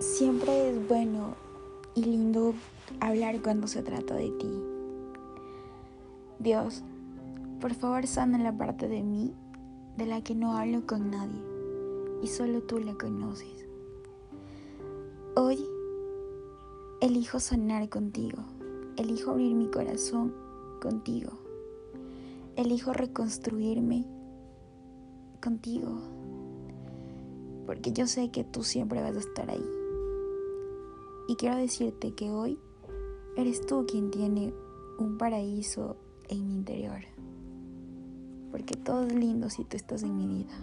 Siempre es bueno y lindo hablar cuando se trata de ti. Dios, por favor sana la parte de mí de la que no hablo con nadie y solo tú la conoces. Hoy elijo sanar contigo, elijo abrir mi corazón contigo, elijo reconstruirme contigo, porque yo sé que tú siempre vas a estar ahí. Y quiero decirte que hoy eres tú quien tiene un paraíso en mi interior. Porque todo es lindo si tú estás en mi vida.